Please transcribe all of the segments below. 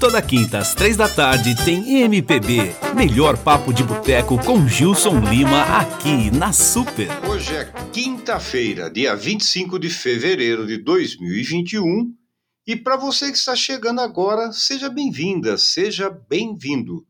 Toda quinta às três da tarde tem MPB. Melhor papo de boteco com Gilson Lima aqui na Super. Hoje é quinta-feira, dia 25 de fevereiro de 2021. E para você que está chegando agora, seja bem-vinda, seja bem-vindo.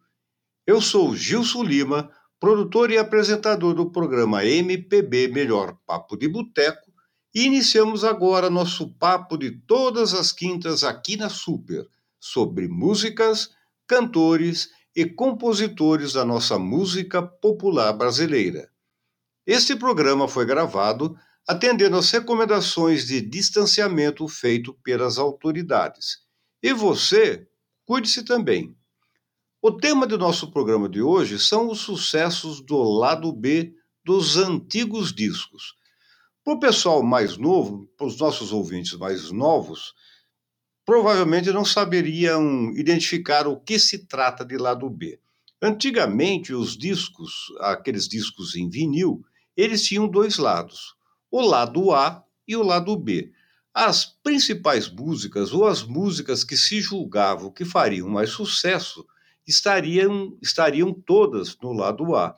Eu sou Gilson Lima, produtor e apresentador do programa MPB Melhor Papo de Boteco, e iniciamos agora nosso papo de todas as quintas aqui na Super sobre músicas, cantores e compositores da nossa música popular brasileira. Este programa foi gravado atendendo às recomendações de distanciamento feito pelas autoridades. E você, cuide-se também. O tema do nosso programa de hoje são os sucessos do lado B dos antigos discos. Para o pessoal mais novo, para os nossos ouvintes mais novos, provavelmente não saberiam identificar o que se trata de lado B. Antigamente, os discos, aqueles discos em vinil, eles tinham dois lados, o lado A e o lado B. As principais músicas, ou as músicas que se julgavam que fariam mais sucesso, estariam, estariam todas no lado A.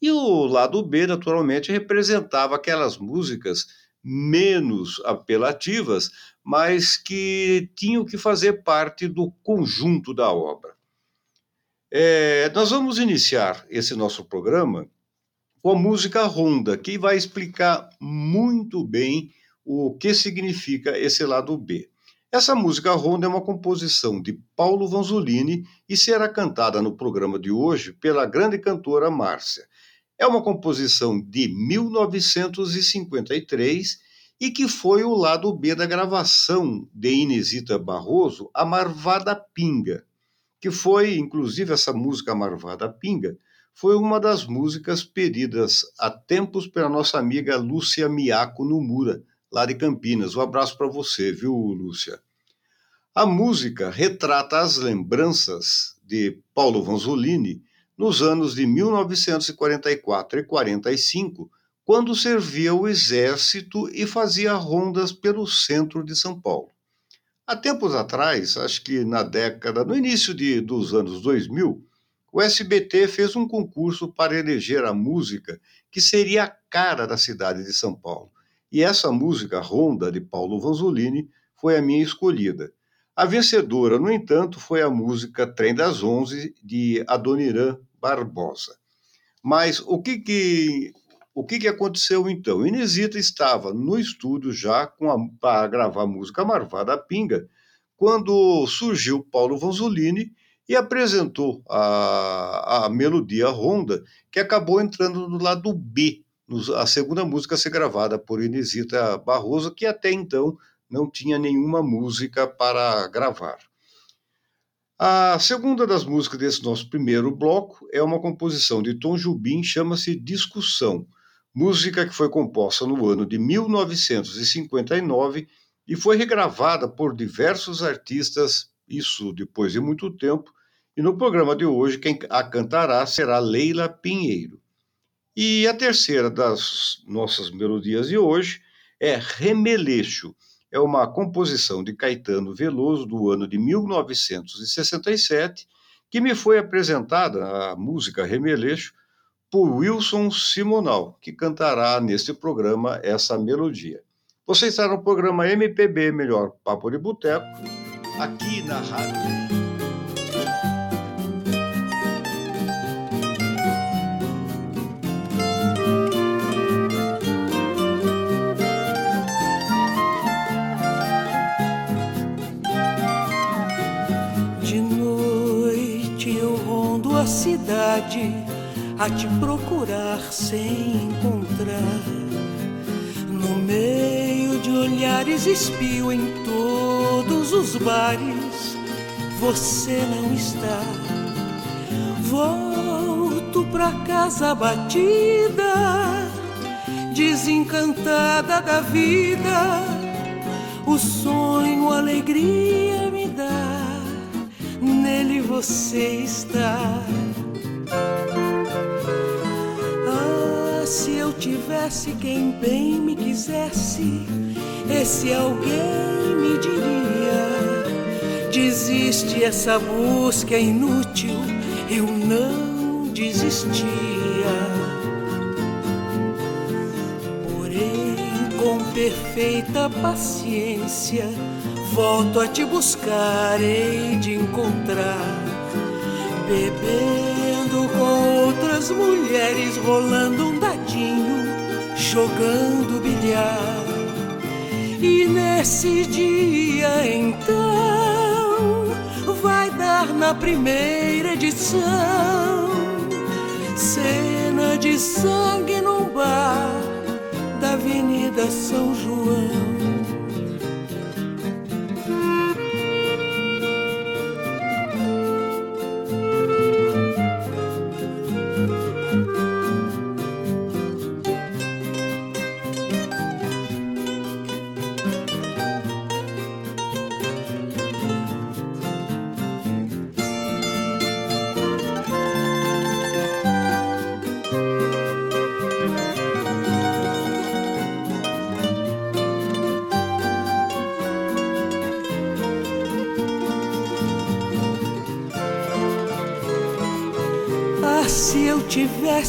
E o lado B, naturalmente, representava aquelas músicas menos apelativas, mas que tinham que fazer parte do conjunto da obra. É, nós vamos iniciar esse nosso programa com a música Ronda, que vai explicar muito bem o que significa esse lado B. Essa música Ronda é uma composição de Paulo Vanzolini e será cantada no programa de hoje pela grande cantora Márcia. É uma composição de 1953 e que foi o lado B da gravação de Inesita Barroso, A Marvada Pinga, que foi, inclusive, essa música Marvada Pinga, foi uma das músicas pedidas há tempos pela nossa amiga Lúcia Miaco Numura, lá de Campinas. Um abraço para você, viu, Lúcia? A música retrata as lembranças de Paulo Vanzolini nos anos de 1944 e 45, quando servia o exército e fazia rondas pelo centro de São Paulo. Há tempos atrás, acho que na década, no início de, dos anos 2000, o SBT fez um concurso para eleger a música que seria a cara da cidade de São Paulo. E essa música, Ronda, de Paulo Vanzolini, foi a minha escolhida. A vencedora, no entanto, foi a música Trem das Onze, de Adoniran Barbosa. Mas o que, que o que, que aconteceu então? Inesita estava no estúdio já para gravar a música Marvada Pinga, quando surgiu Paulo Vanzolini e apresentou a, a melodia Ronda, que acabou entrando no lado B, a segunda música a ser gravada por Inesita Barroso, que até então não tinha nenhuma música para gravar. A segunda das músicas desse nosso primeiro bloco é uma composição de Tom Jubim, chama-se Discussão música que foi composta no ano de 1959 e foi regravada por diversos artistas, isso depois de muito tempo, e no programa de hoje quem a cantará será Leila Pinheiro. E a terceira das nossas melodias de hoje é Remeleixo. É uma composição de Caetano Veloso do ano de 1967, que me foi apresentada, a música Remeleixo, por Wilson Simonal, que cantará neste programa essa melodia. Você está no programa MPB Melhor Papo de Boteco, aqui na Rádio. De noite eu rondo a cidade a te procurar sem encontrar. No meio de olhares espio em todos os bares, você não está. Volto pra casa batida, desencantada da vida. O sonho, a alegria me dá, nele você está. Tivesse quem bem me quisesse, esse alguém me diria: Desiste essa busca é inútil, eu não desistia. Porém, com perfeita paciência, volto a te buscar, hei de encontrar. Bebendo com outras mulheres, rolando um dadinho, jogando bilhar. E nesse dia então vai dar na primeira edição cena de sangue num bar da Avenida São João.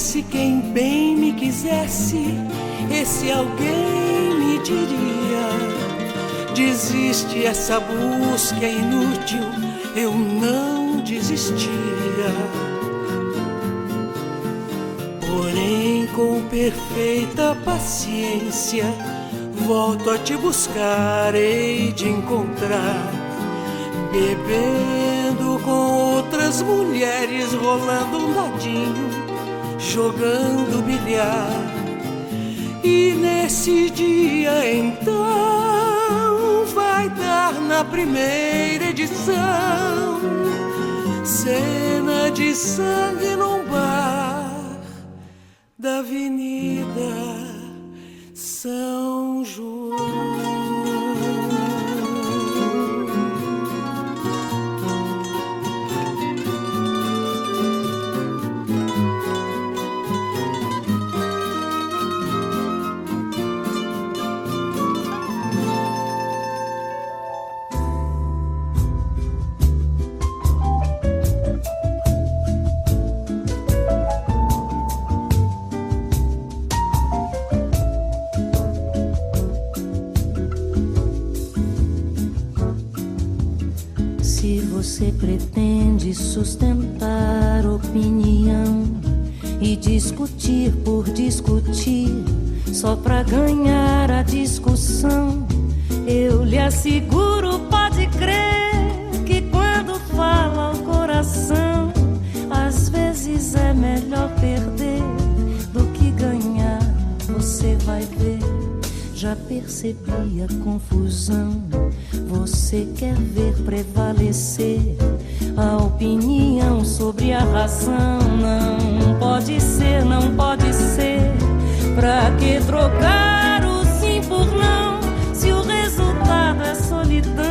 Tivesse quem bem me quisesse, esse alguém me diria: desiste, essa busca é inútil, eu não desistia. Porém, com perfeita paciência, volto a te buscar, hei de encontrar, bebendo com outras mulheres, rolando um dadinho jogando bilhar. E nesse dia então vai dar na primeira edição cena de sangue num bar da Avenida São João. Pretende sustentar opinião e discutir por discutir, só pra ganhar a discussão. Eu lhe asseguro, pode crer, que quando fala o coração, às vezes é melhor perder do que ganhar. Você vai ver, já percebi a confusão. Você quer ver prevalecer a opinião sobre a razão. Não pode ser, não pode ser. Pra que trocar o sim por não se o resultado é solidão?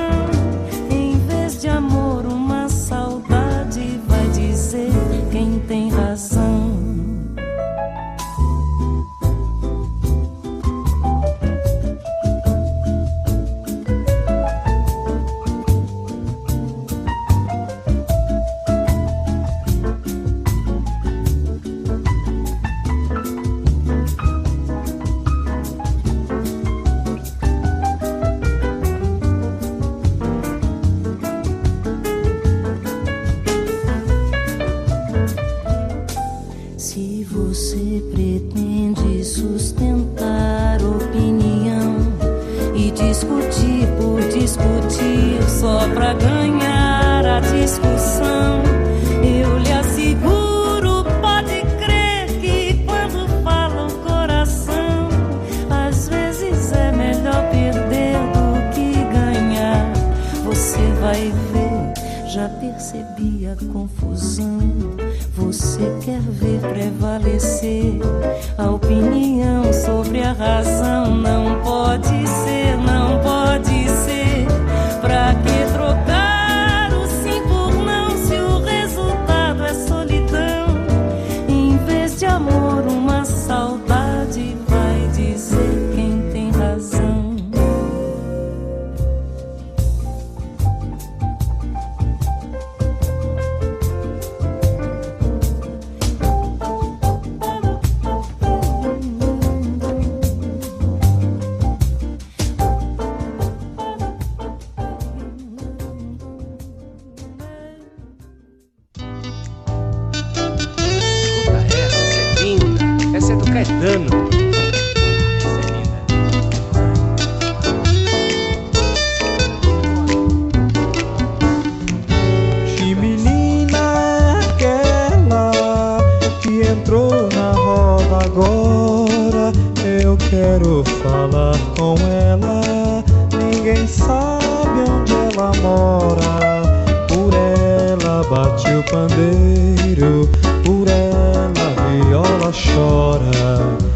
Quero falar com ela. Ninguém sabe onde ela mora. Por ela bate o pandeiro, por ela a viola chora.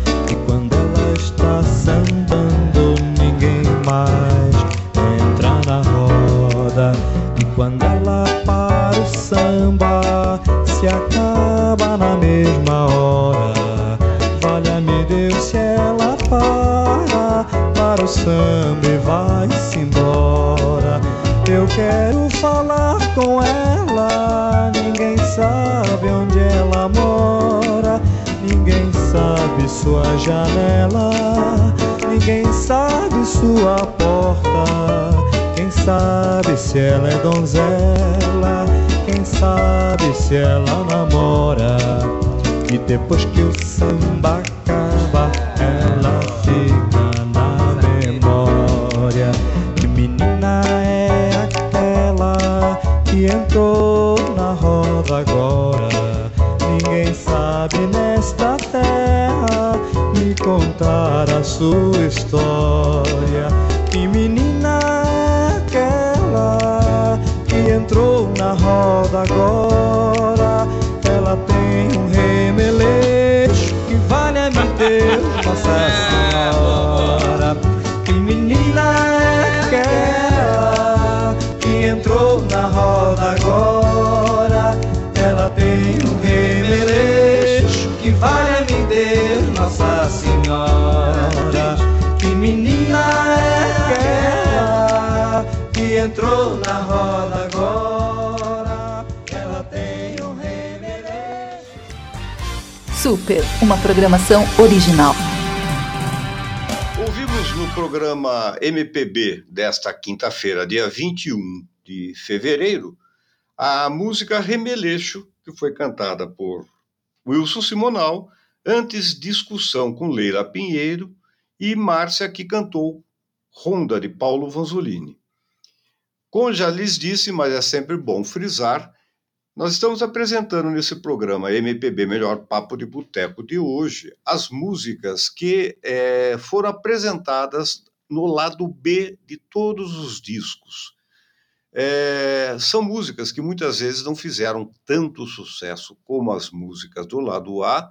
Samba e vai-se embora. Eu quero falar com ela, ninguém sabe onde ela mora, ninguém sabe sua janela, ninguém sabe sua porta. Quem sabe se ela é donzela, quem sabe se ela namora. E depois que o samba sua história. Que menina é aquela que entrou na roda agora? Ela tem um remeleixo que vale a me Deus, Nossa Senhora. Que menina é aquela que entrou na roda agora? Ela tem um remeleixo que vale a me Deus, Nossa entrou na roda agora? Ela tem um remeleixo. Super, uma programação original. Ouvimos no programa MPB desta quinta-feira, dia 21 de fevereiro, a música Remeleixo, que foi cantada por Wilson Simonal, antes discussão com Leila Pinheiro e Márcia, que cantou Ronda de Paulo Vanzolini. Como já lhes disse, mas é sempre bom frisar, nós estamos apresentando nesse programa MPB Melhor Papo de Boteco de hoje as músicas que eh, foram apresentadas no lado B de todos os discos. Eh, são músicas que muitas vezes não fizeram tanto sucesso como as músicas do lado A,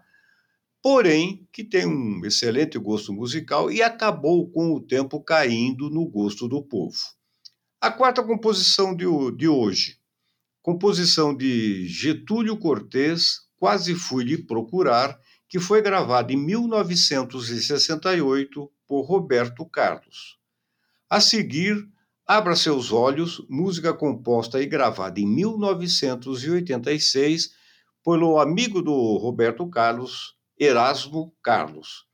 porém que tem um excelente gosto musical e acabou com o tempo caindo no gosto do povo. A quarta composição de, de hoje, composição de Getúlio Cortês, Quase Fui Lhe Procurar, que foi gravada em 1968 por Roberto Carlos. A seguir, Abra Seus Olhos, música composta e gravada em 1986 pelo amigo do Roberto Carlos, Erasmo Carlos.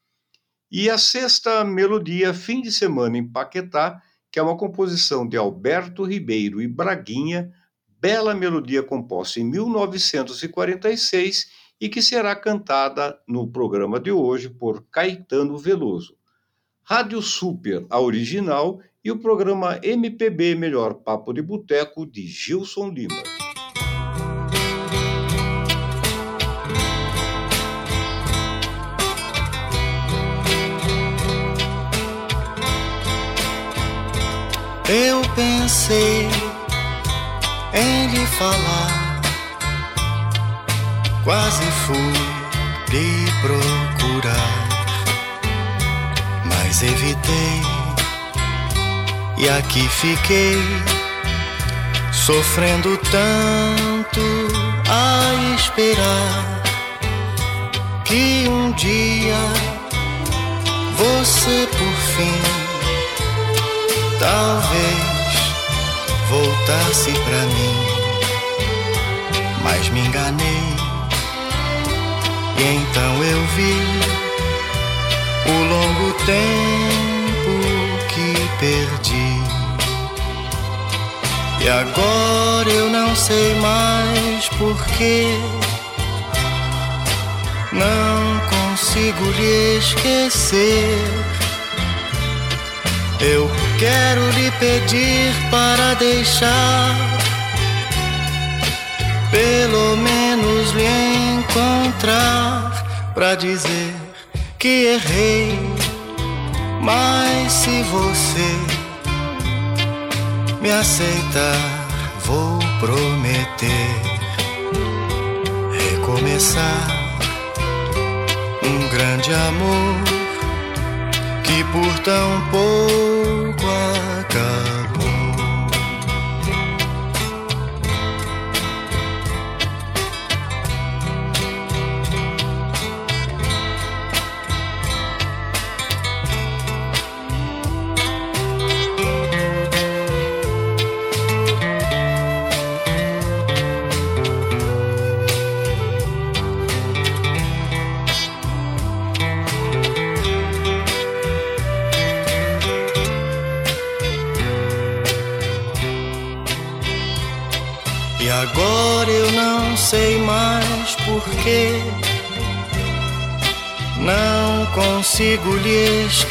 E a sexta melodia, Fim de Semana em Paquetá, que é uma composição de Alberto Ribeiro e Braguinha, bela melodia composta em 1946 e que será cantada no programa de hoje por Caetano Veloso. Rádio Super, a original, e o programa MPB Melhor Papo de Boteco de Gilson Lima. Eu pensei em lhe falar, quase fui lhe procurar, mas evitei. E aqui fiquei sofrendo tanto a esperar que um dia você por fim talvez voltasse pra mim, mas me enganei. E então eu vi o longo tempo que perdi. E agora eu não sei mais porquê. Não consigo lhe esquecer. Eu quero lhe pedir para deixar, pelo menos lhe encontrar, para dizer que errei. Mas se você me aceitar, vou prometer recomeçar um grande amor que por tão pouco acabou.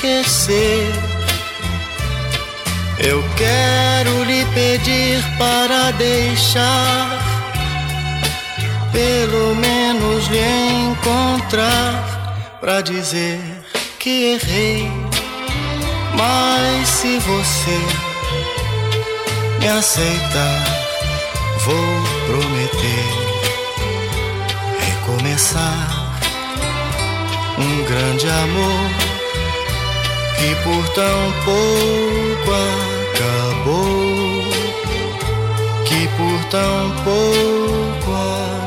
Esquecer. Eu quero lhe pedir para deixar, pelo menos lhe encontrar, para dizer que errei. Mas se você me aceitar, vou prometer começar um grande amor que por tão pouco acabou, que por tão pouco acabou.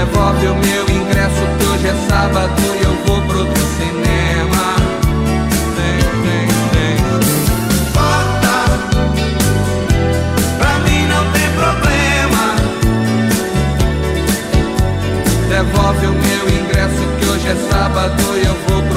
devolve o meu ingresso que hoje é sábado e eu vou pro outro cinema. Vem, vem, vem. Bota, pra mim não tem problema. Devolve o meu ingresso que hoje é sábado e eu vou pro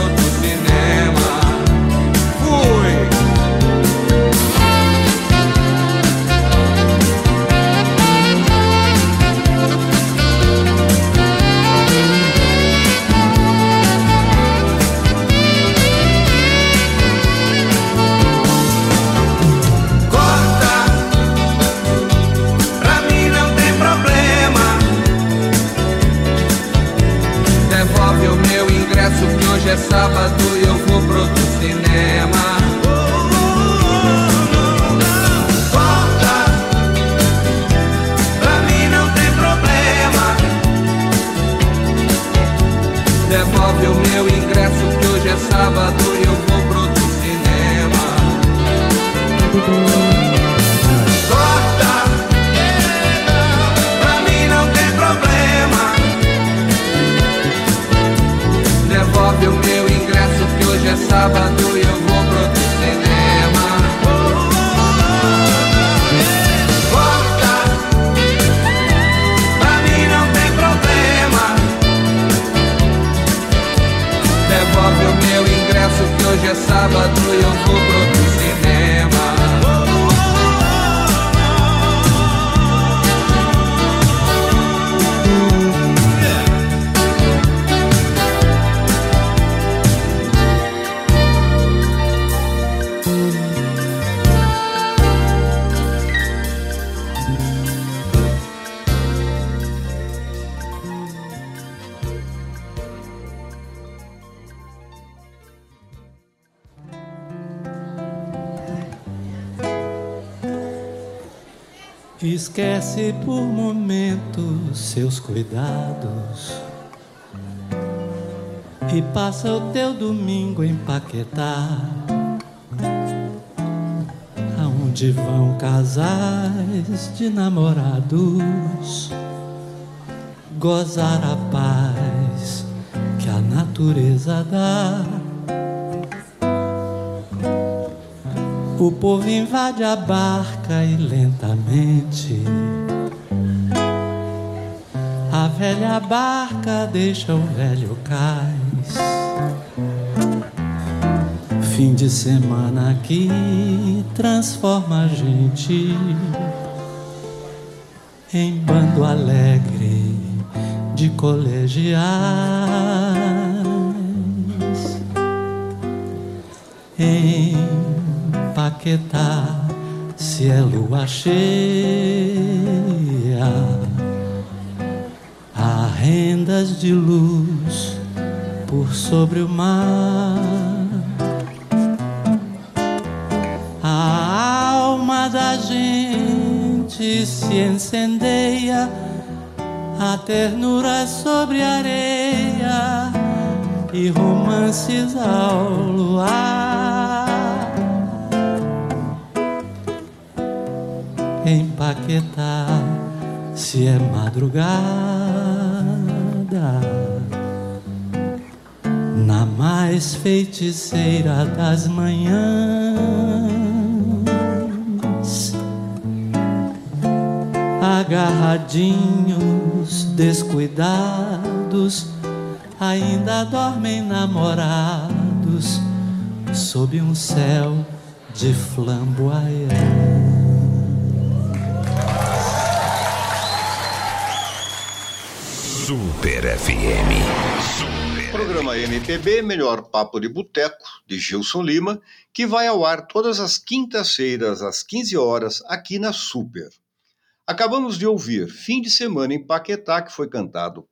Esquece por momentos seus cuidados e passa o teu domingo em Paquetá, aonde vão casais de namorados gozar a paz que a natureza dá. O povo invade a barca e lentamente a velha barca deixa o velho cais. Fim de semana que transforma a gente em bando alegre de colegiais. Paquetá, se é lua cheia, há rendas de luz por sobre o mar. A alma da gente se incendeia a ternura sobre a areia e romances ao luar. Se é madrugada, na mais feiticeira das manhãs, agarradinhos, descuidados, ainda dormem namorados sob um céu de flamboyant. Super FM. Programa MPB, melhor papo de boteco, de Gilson Lima, que vai ao ar todas as quintas-feiras, às 15 horas, aqui na Super. Acabamos de ouvir Fim de Semana em Paquetá, que foi cantado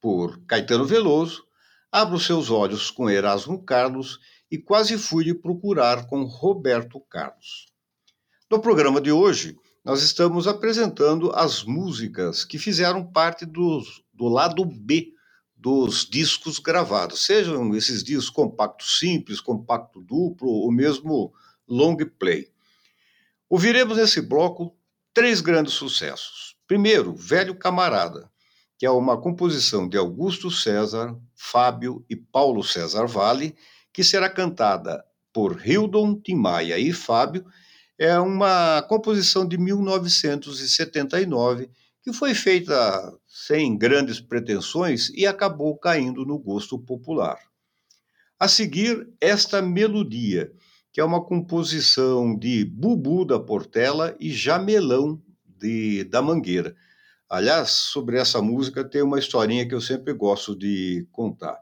por Caetano Veloso, Abra os Seus Olhos com Erasmo Carlos e Quase Fui de Procurar com Roberto Carlos. No programa de hoje, nós estamos apresentando as músicas que fizeram parte dos, do lado B dos discos gravados, sejam esses discos compacto simples, compacto duplo ou mesmo long play. Ouviremos nesse bloco três grandes sucessos. Primeiro, Velho Camarada, que é uma composição de Augusto César, Fábio e Paulo César Vale, que será cantada por Hildon Timaya e Fábio. É uma composição de 1979 que foi feita sem grandes pretensões e acabou caindo no gosto popular. A seguir, esta melodia, que é uma composição de Bubu da Portela e Jamelão de, da Mangueira. Aliás, sobre essa música tem uma historinha que eu sempre gosto de contar.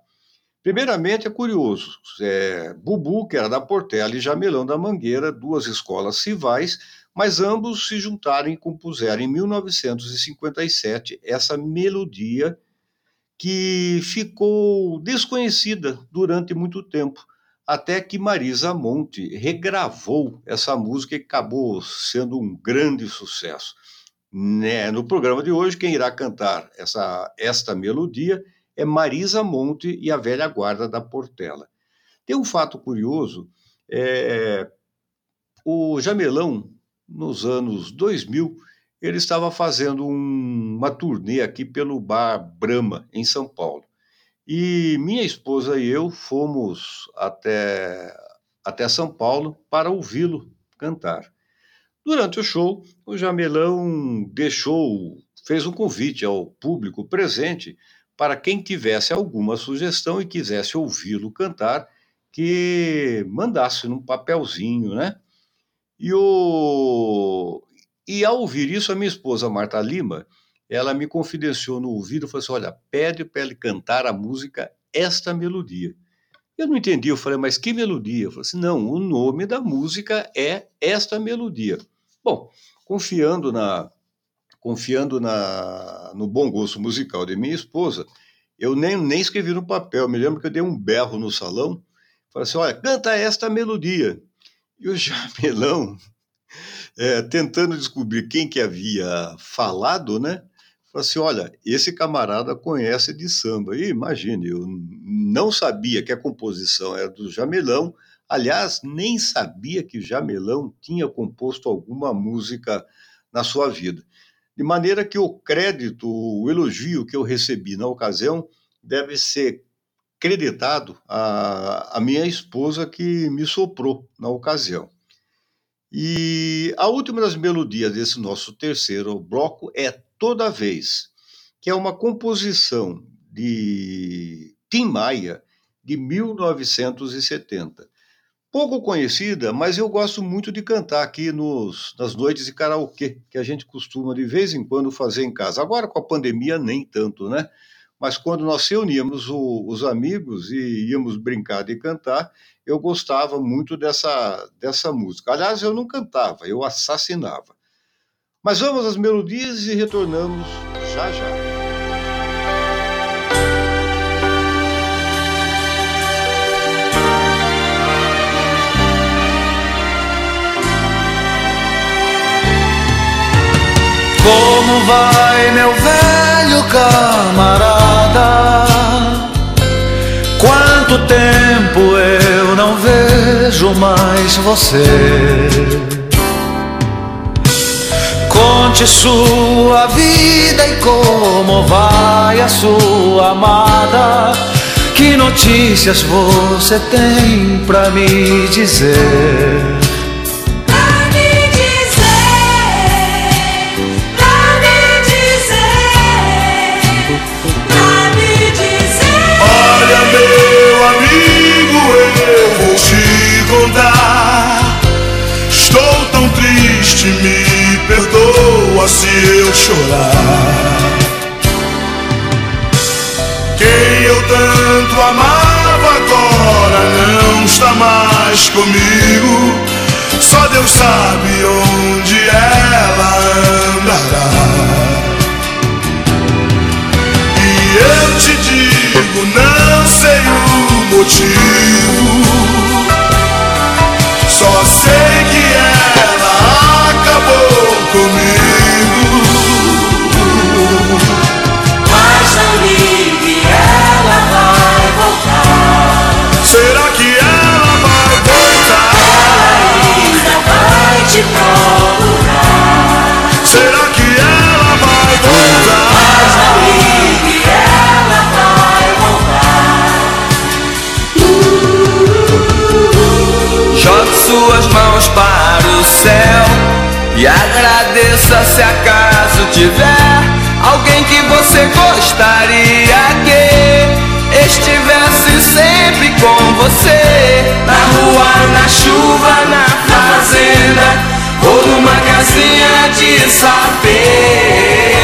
Primeiramente, é curioso, é, Bubu, que era da Portela, e Jamelão da Mangueira, duas escolas rivais, mas ambos se juntaram e compuseram em 1957 essa melodia que ficou desconhecida durante muito tempo, até que Marisa Monte regravou essa música e acabou sendo um grande sucesso. Né? No programa de hoje, quem irá cantar essa, esta melodia é Marisa Monte e a velha guarda da Portela. Tem um fato curioso, é, o Jamelão nos anos 2000, ele estava fazendo um, uma turnê aqui pelo bar Brahma, em São Paulo. E minha esposa e eu fomos até, até São Paulo para ouvi-lo cantar. Durante o show, o Jamelão deixou, fez um convite ao público presente para quem tivesse alguma sugestão e quisesse ouvi-lo cantar, que mandasse num papelzinho, né? E, o... e ao ouvir isso, a minha esposa, Marta Lima, ela me confidenciou no ouvido falou assim: olha, pede para ele cantar a música Esta Melodia. Eu não entendi, eu falei, mas que melodia? Eu falei assim: não, o nome da música é Esta Melodia. Bom, confiando na confiando na, no bom gosto musical de minha esposa, eu nem, nem escrevi no papel. Me lembro que eu dei um berro no salão, falei assim: olha, canta esta melodia. E o Jamelão é, tentando descobrir quem que havia falado, né? Falei assim, olha, esse camarada conhece de samba. E imagine, eu não sabia que a composição era do Jamelão. Aliás, nem sabia que Jamelão tinha composto alguma música na sua vida. De maneira que o crédito, o elogio que eu recebi na ocasião deve ser creditado à minha esposa que me soprou na ocasião. E a última das melodias desse nosso terceiro bloco é Toda Vez, que é uma composição de Tim Maia de 1970. Pouco conhecida, mas eu gosto muito de cantar aqui nos, nas noites de karaokê, que a gente costuma de vez em quando fazer em casa. Agora com a pandemia, nem tanto, né? Mas quando nós reuníamos o, os amigos e íamos brincar de cantar, eu gostava muito dessa, dessa música. Aliás, eu não cantava, eu assassinava. Mas vamos às melodias e retornamos já já. Como vai, meu velho camarada? Vejo mais você? Conte sua vida e como vai a sua amada. Que notícias você tem pra me dizer? Chorar. Quem eu tanto amava agora não está mais comigo. Só Deus sabe onde ela andará. E eu te digo, não sei o motivo. Te procurar. Será que ela vai voltar? Mas não ligue, ela vai voltar. Jogue suas mãos para o céu e agradeça se acaso tiver alguém que você gostaria que estivesse sempre com você na rua, na chuva, na ou numa casinha de sapê.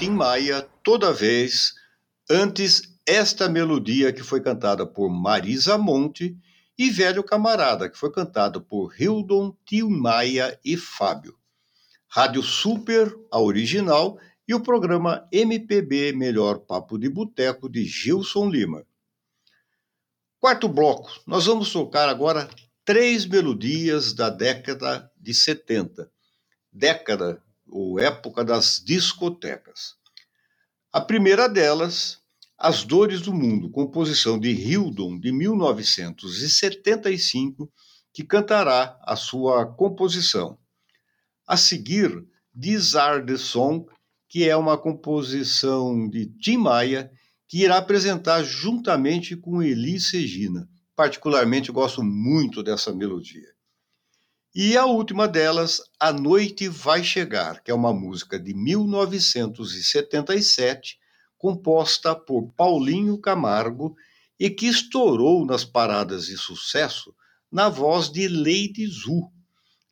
Tim Maia toda vez antes esta melodia que foi cantada por Marisa Monte e Velho Camarada, que foi cantado por Hildon, Tim Maia e Fábio. Rádio Super, a original, e o programa MPB Melhor Papo de Boteco de Gilson Lima. Quarto bloco, nós vamos tocar agora três melodias da década de 70, década ou época das discotecas. A primeira delas, As Dores do Mundo, composição de Hildon de 1975, que cantará a sua composição. A seguir, These the Song, que é uma composição de Tim Maia, que irá apresentar juntamente com Elis Regina. Particularmente gosto muito dessa melodia. E a última delas, A Noite Vai Chegar, que é uma música de 1977, composta por Paulinho Camargo e que estourou nas paradas de sucesso na voz de Lady Zu.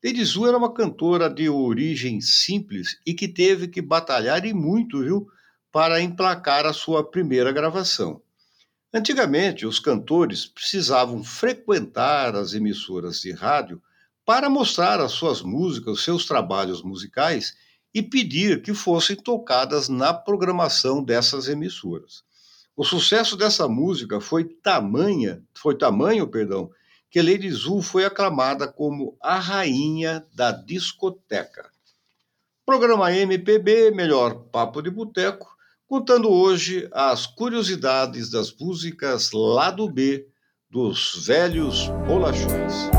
Lady Zu era uma cantora de origem simples e que teve que batalhar e muito, viu, para emplacar a sua primeira gravação. Antigamente, os cantores precisavam frequentar as emissoras de rádio para mostrar as suas músicas, os seus trabalhos musicais e pedir que fossem tocadas na programação dessas emissoras. O sucesso dessa música foi tamanha, foi tamanho, perdão, que Lady Zu foi aclamada como a rainha da discoteca. Programa MPB, melhor papo de boteco, contando hoje as curiosidades das músicas lado B dos velhos bolachões.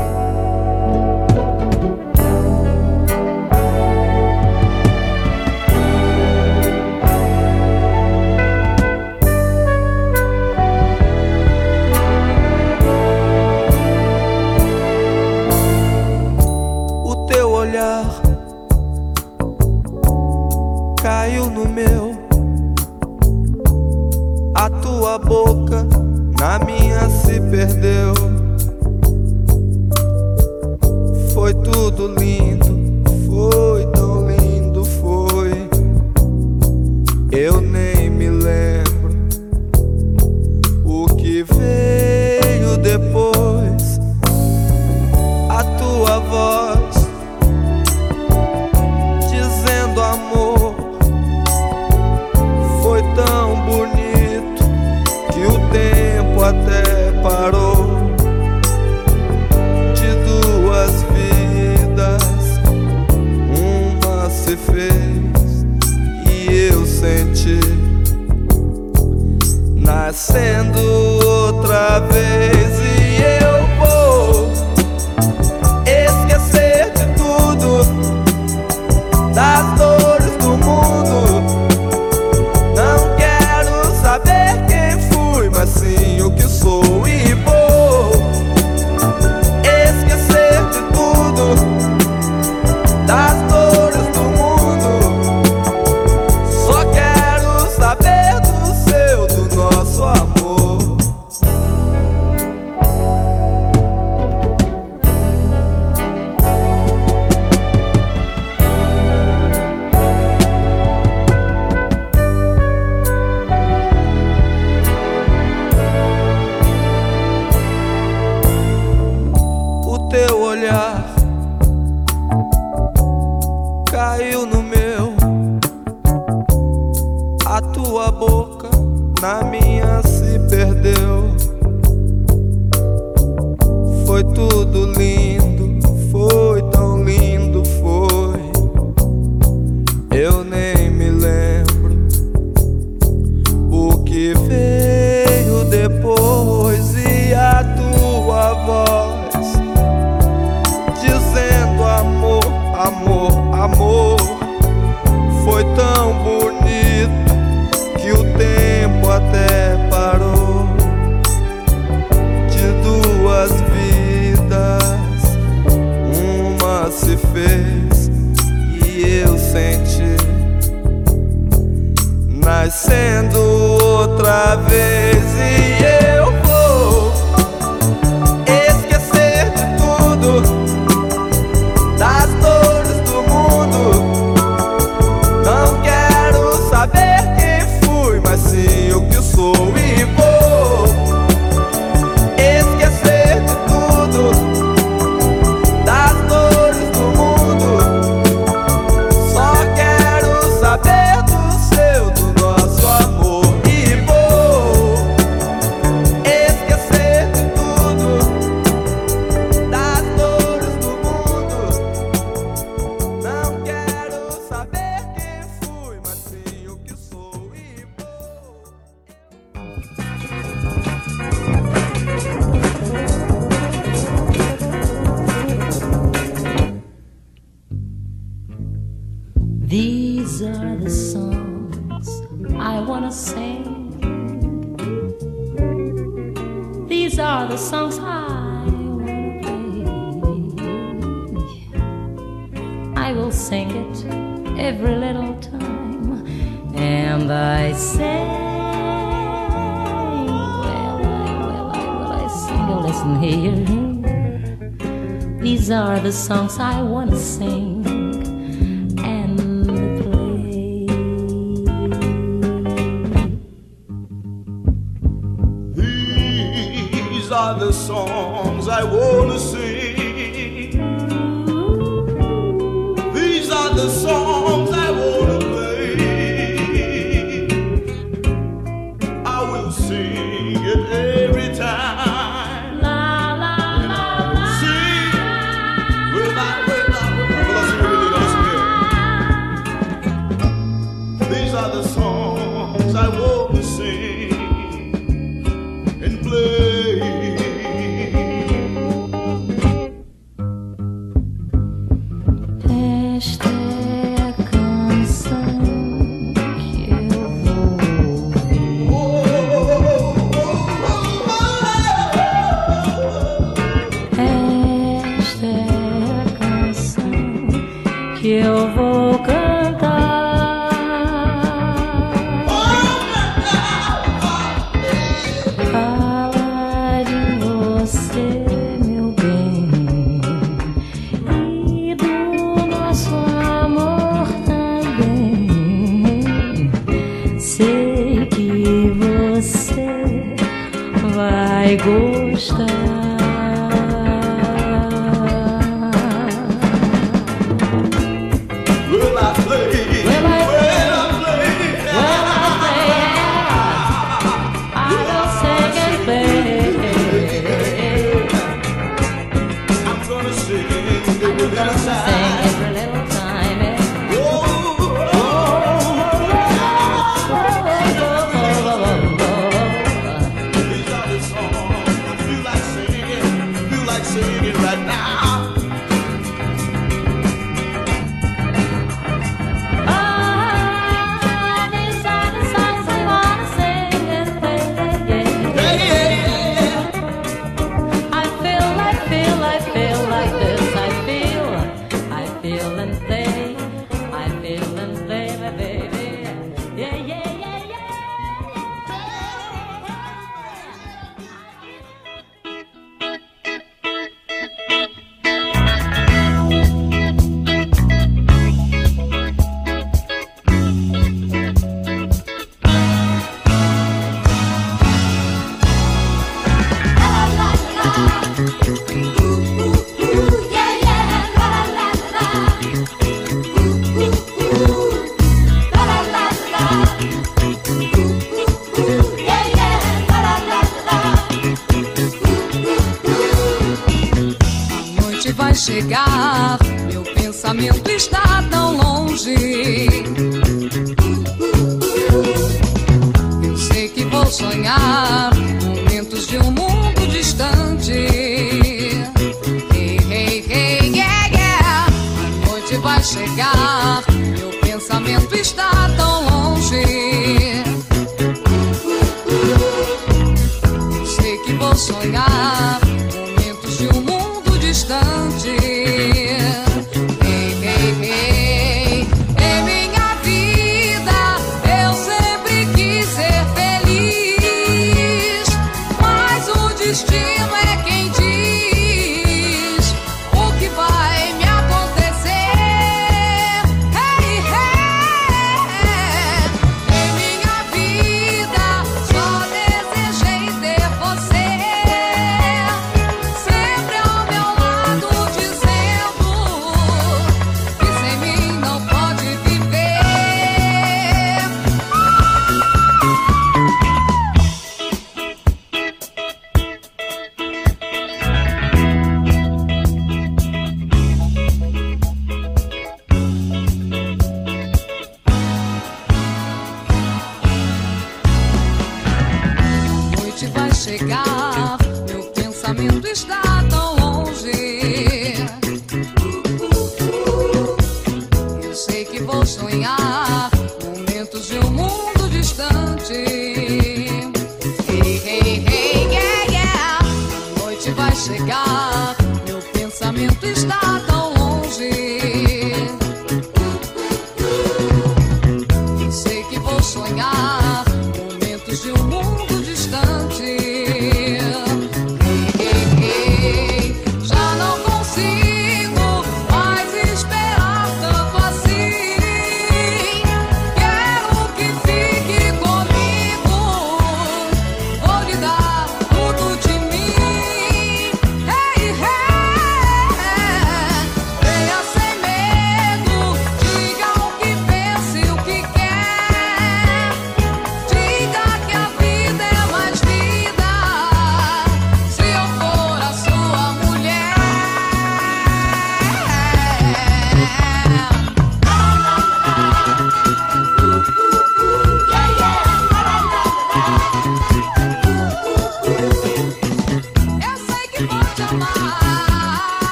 Vai gostar.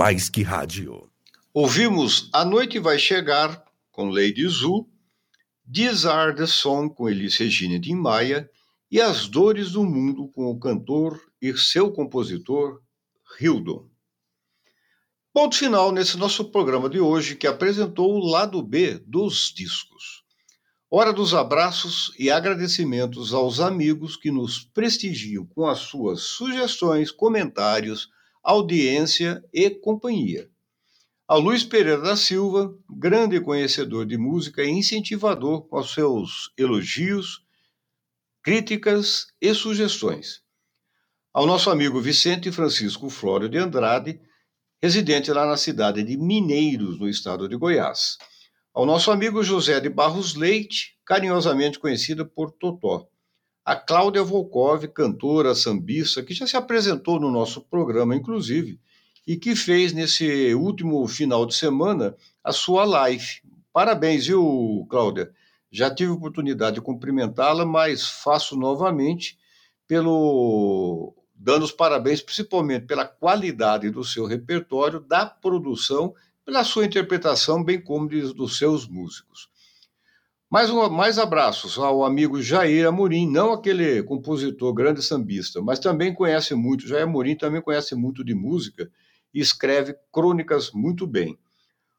Mais que rádio. Ouvimos A Noite Vai Chegar, com Lady Zu, These Are the Song, com Elis Regina de Maia, e As Dores do Mundo, com o cantor e seu compositor, Hildon. Ponto final nesse nosso programa de hoje, que apresentou o lado B dos discos. Hora dos abraços e agradecimentos aos amigos que nos prestigiam com as suas sugestões, comentários, audiência e companhia. Ao Luiz Pereira da Silva, grande conhecedor de música e incentivador com seus elogios, críticas e sugestões. Ao nosso amigo Vicente Francisco Flório de Andrade, residente lá na cidade de Mineiros, no estado de Goiás. Ao nosso amigo José de Barros Leite, carinhosamente conhecida por Totó. A Cláudia Volkov, cantora, sambista, que já se apresentou no nosso programa, inclusive, e que fez nesse último final de semana a sua live. Parabéns, viu, Cláudia? Já tive oportunidade de cumprimentá-la, mas faço novamente pelo dando os parabéns principalmente pela qualidade do seu repertório, da produção, pela sua interpretação, bem como dos seus músicos. Mais, um, mais abraços ao amigo Jair Amorim, não aquele compositor grande sambista, mas também conhece muito, Jair Amorim também conhece muito de música e escreve crônicas muito bem.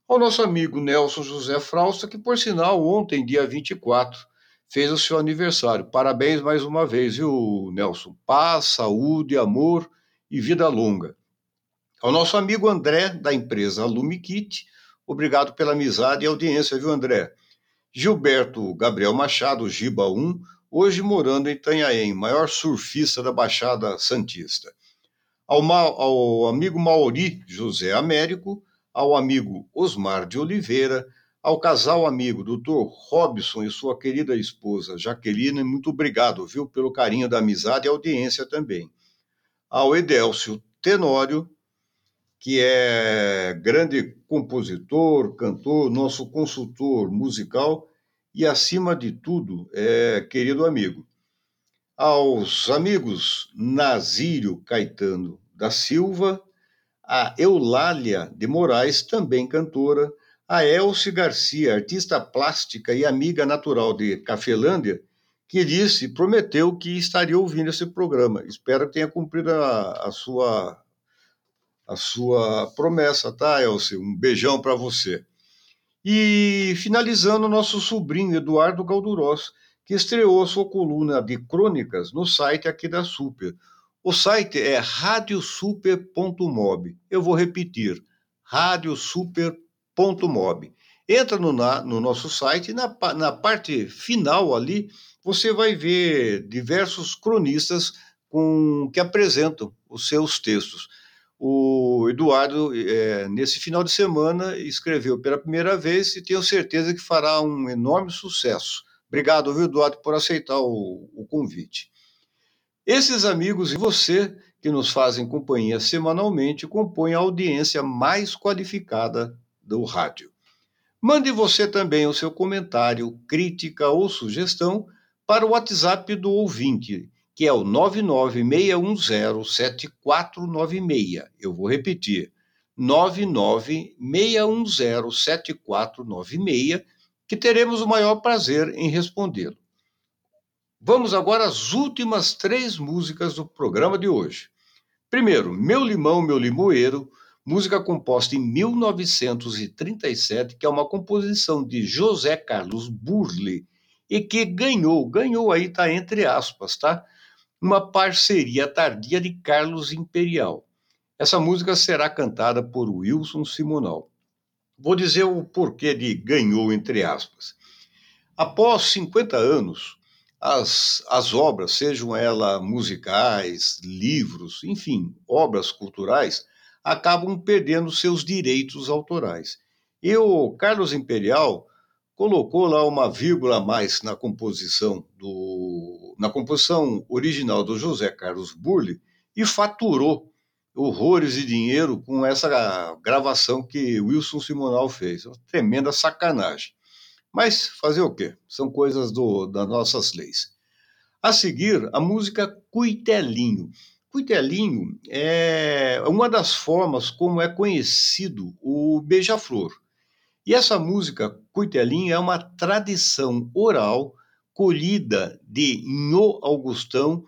Ao nosso amigo Nelson José Frausta, que por sinal ontem, dia 24, fez o seu aniversário. Parabéns mais uma vez, viu, Nelson? Paz, saúde, amor e vida longa. Ao nosso amigo André, da empresa Lumikit, obrigado pela amizade e audiência, viu, André? Gilberto Gabriel Machado, Giba 1, hoje morando em Itanhaém, maior surfista da Baixada Santista. Ao, ao amigo Mauri José Américo, ao amigo Osmar de Oliveira, ao casal amigo Dr. Robson e sua querida esposa Jaqueline, muito obrigado, viu, pelo carinho da amizade e audiência também. Ao Edélcio Tenório, que é grande compositor, cantor, nosso consultor musical e, acima de tudo, é querido amigo. Aos amigos Nazírio Caetano da Silva, a Eulália de Moraes, também cantora, a Elce Garcia, artista plástica e amiga natural de Cafelândia, que disse, prometeu que estaria ouvindo esse programa. Espero que tenha cumprido a, a sua a sua promessa, tá, Elce? Um beijão para você. E finalizando, nosso sobrinho Eduardo Galdurós, que estreou sua coluna de crônicas no site aqui da Super. O site é radiosuper.mob. Eu vou repetir, radiosuper.mob mob. Entra no, na, no nosso site, na, na parte final ali, você vai ver diversos cronistas com, que apresentam os seus textos. O Eduardo, é, nesse final de semana, escreveu pela primeira vez e tenho certeza que fará um enorme sucesso. Obrigado, viu, Eduardo, por aceitar o, o convite. Esses amigos e você que nos fazem companhia semanalmente compõem a audiência mais qualificada do rádio. Mande você também o seu comentário, crítica ou sugestão para o WhatsApp do ouvinte, que é o 996107496. Eu vou repetir: 996107496, que teremos o maior prazer em respondê-lo. Vamos agora às últimas três músicas do programa de hoje. Primeiro, Meu Limão, Meu Limoeiro, música composta em 1937, que é uma composição de José Carlos Burle e que ganhou, ganhou aí tá entre aspas, tá? Uma parceria tardia de Carlos Imperial. Essa música será cantada por Wilson Simonal. Vou dizer o porquê de ganhou entre aspas. Após 50 anos, as, as obras, sejam elas musicais, livros, enfim, obras culturais, acabam perdendo seus direitos autorais. E o Carlos Imperial colocou lá uma vírgula a mais na composição do na composição original do José Carlos Burle e faturou horrores de dinheiro com essa gravação que Wilson Simonal fez. Uma tremenda sacanagem. Mas fazer o quê? São coisas do, das nossas leis. A seguir, a música Cuitelinho, Cuitelinho é uma das formas como é conhecido o beija-flor. E essa música Cuitelinho é uma tradição oral colhida de Nho Augustão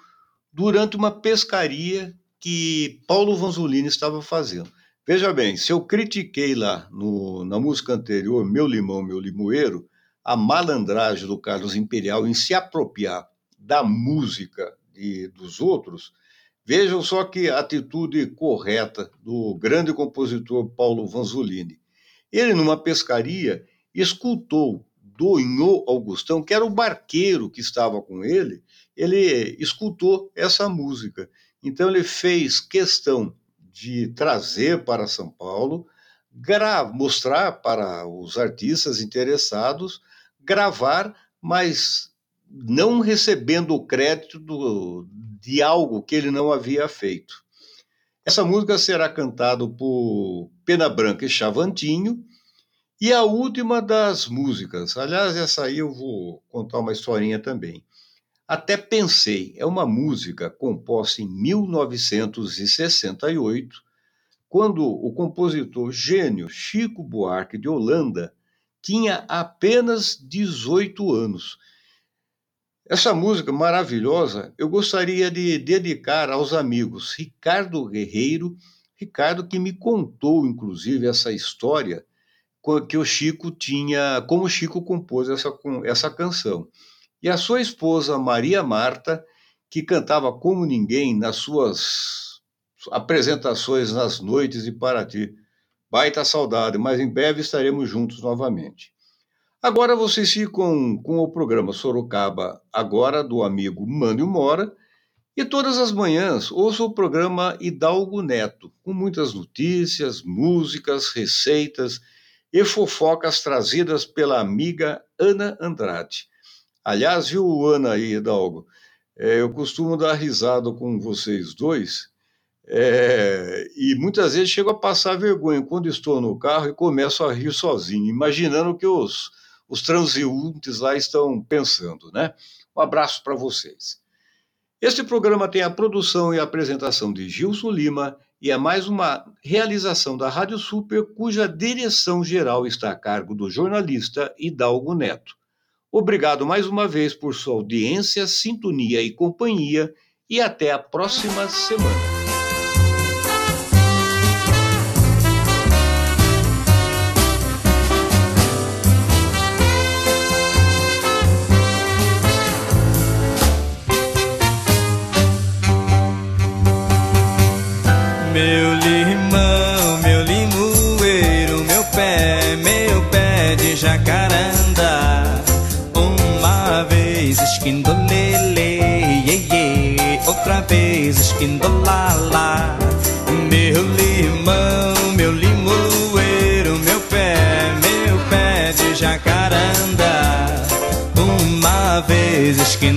durante uma pescaria que Paulo Vanzolini estava fazendo. Veja bem, se eu critiquei lá no, na música anterior, Meu Limão, Meu Limoeiro, a malandragem do Carlos Imperial em se apropriar da música de, dos outros, Vejam só que atitude correta do grande compositor Paulo Vanzolini. Ele, numa pescaria, escutou do Inho Augustão, que era o barqueiro que estava com ele, ele escutou essa música. Então ele fez questão de trazer para São Paulo, mostrar para os artistas interessados, gravar, mas não recebendo o crédito do, de algo que ele não havia feito. Essa música será cantada por Pena Branca e Chavantinho, e a última das músicas, aliás, essa aí eu vou contar uma historinha também. Até Pensei é uma música composta em 1968, quando o compositor gênio Chico Buarque de Holanda tinha apenas 18 anos essa música maravilhosa eu gostaria de dedicar aos amigos Ricardo Guerreiro, Ricardo que me contou inclusive essa história que o Chico tinha, como o Chico compôs essa, essa canção. e a sua esposa Maria Marta, que cantava como ninguém nas suas apresentações nas noites de Paraty. Baita saudade, mas em breve estaremos juntos novamente. Agora vocês ficam com o programa Sorocaba, agora do amigo Mânio Mora, e todas as manhãs ouço o programa Hidalgo Neto, com muitas notícias, músicas, receitas e fofocas trazidas pela amiga Ana Andrade. Aliás, viu, Ana e Hidalgo? É, eu costumo dar risada com vocês dois, é, e muitas vezes chego a passar vergonha quando estou no carro e começo a rir sozinho, imaginando que os, os transeuntes lá estão pensando, né? Um abraço para vocês. Este programa tem a produção e a apresentação de Gilson Lima e é mais uma realização da Rádio Super, cuja direção geral está a cargo do jornalista Hidalgo Neto. Obrigado mais uma vez por sua audiência, sintonia e companhia e até a próxima semana.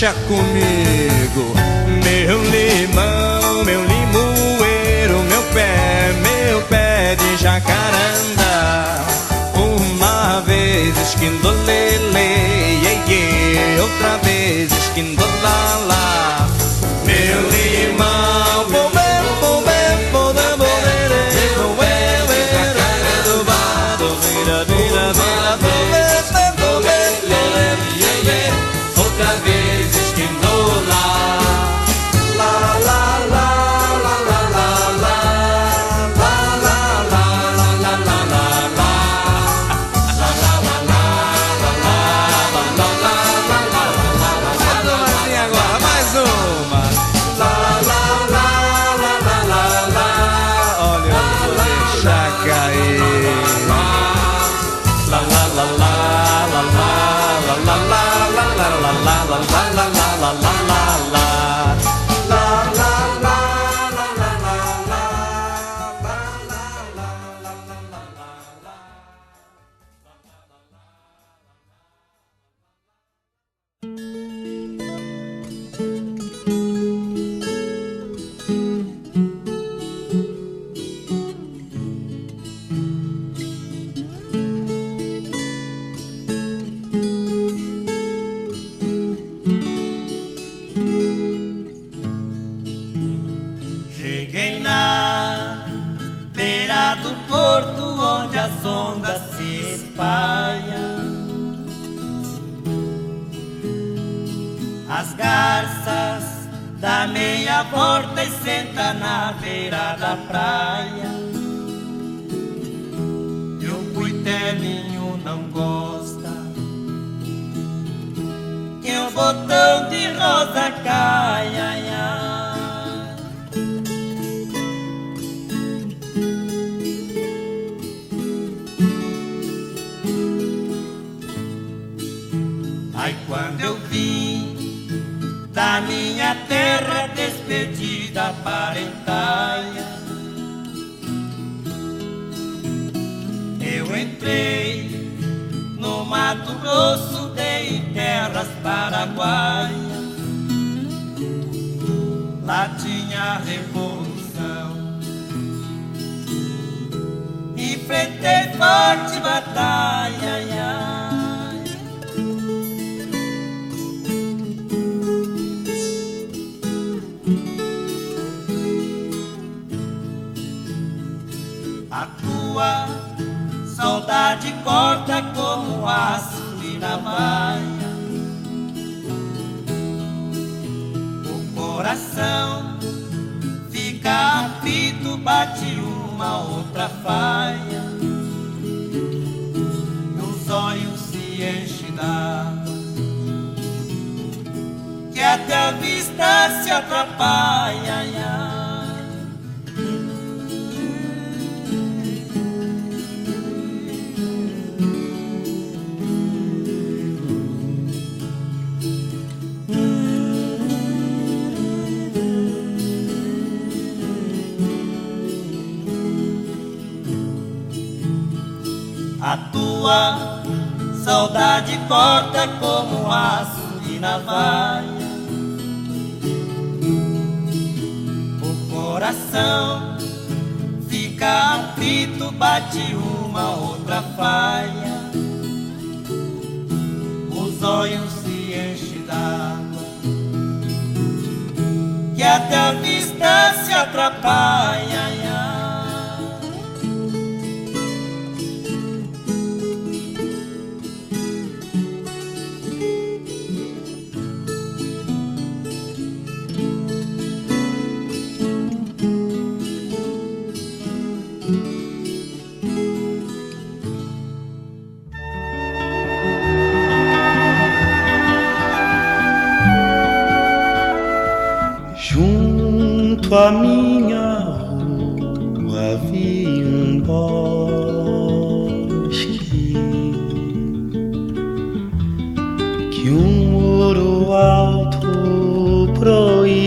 Deixa comigo, meu limão, meu limoeiro, meu pé, meu pé de jacaranda. Uma vez esquindolele, outra vez esquindolala. Tinha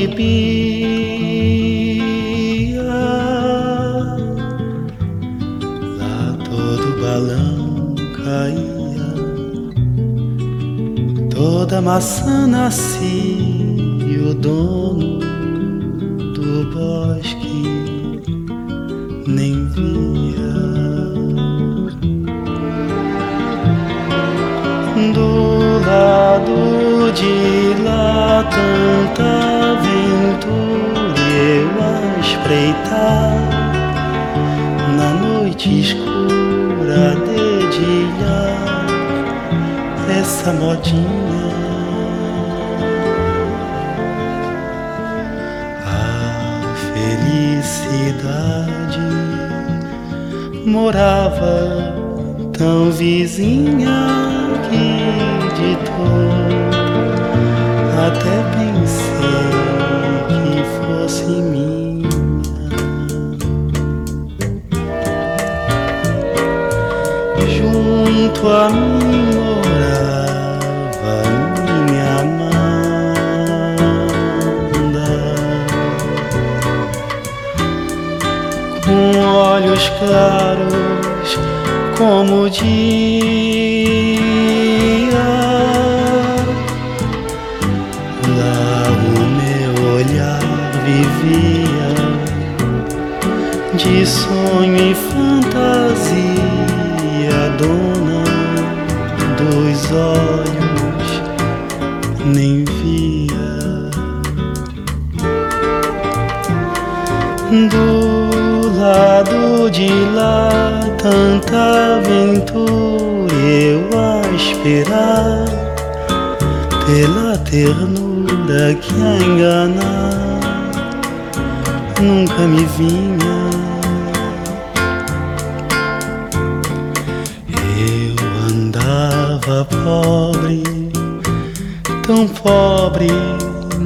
proibia. Lá todo balão caía, toda maçã nascia. O dono do bosque nem via do lado de lá tanta aventura eu a espreitar. Na noite escura dedilhar essa modinha. Felicidade morava tão vizinha que de até pensei fosse minha. Junto a mim morava minha Amanda. com olhos claros como o dia. De sonho e fantasia, dona dos olhos nem via. Do lado de lá tanta aventura eu a esperar pela ternura que a enganar nunca me vinha. Andava pobre, tão pobre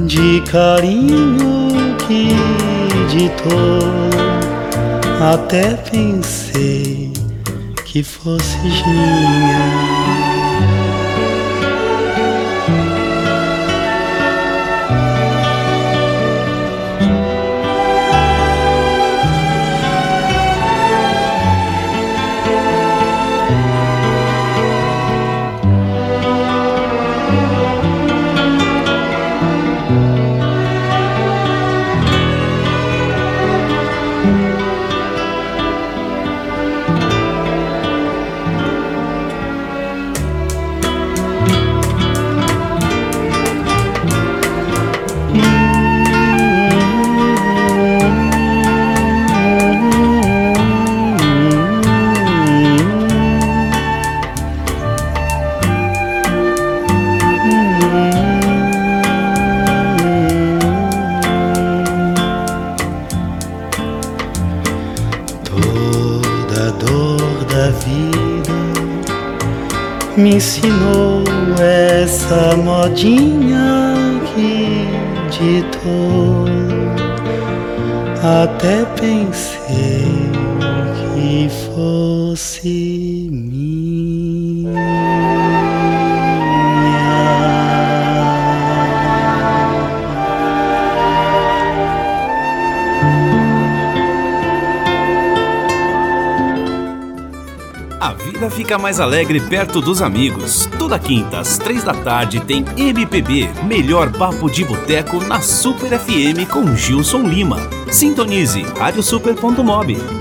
de carinho que de tolo até pensei que fosses minha. Me ensinou essa modinha que ditou. Até pensei que fosse vida fica mais alegre perto dos amigos. Toda quinta às três da tarde tem MPB, melhor papo de boteco na Super FM com Gilson Lima. Sintonize radiosuper.mob.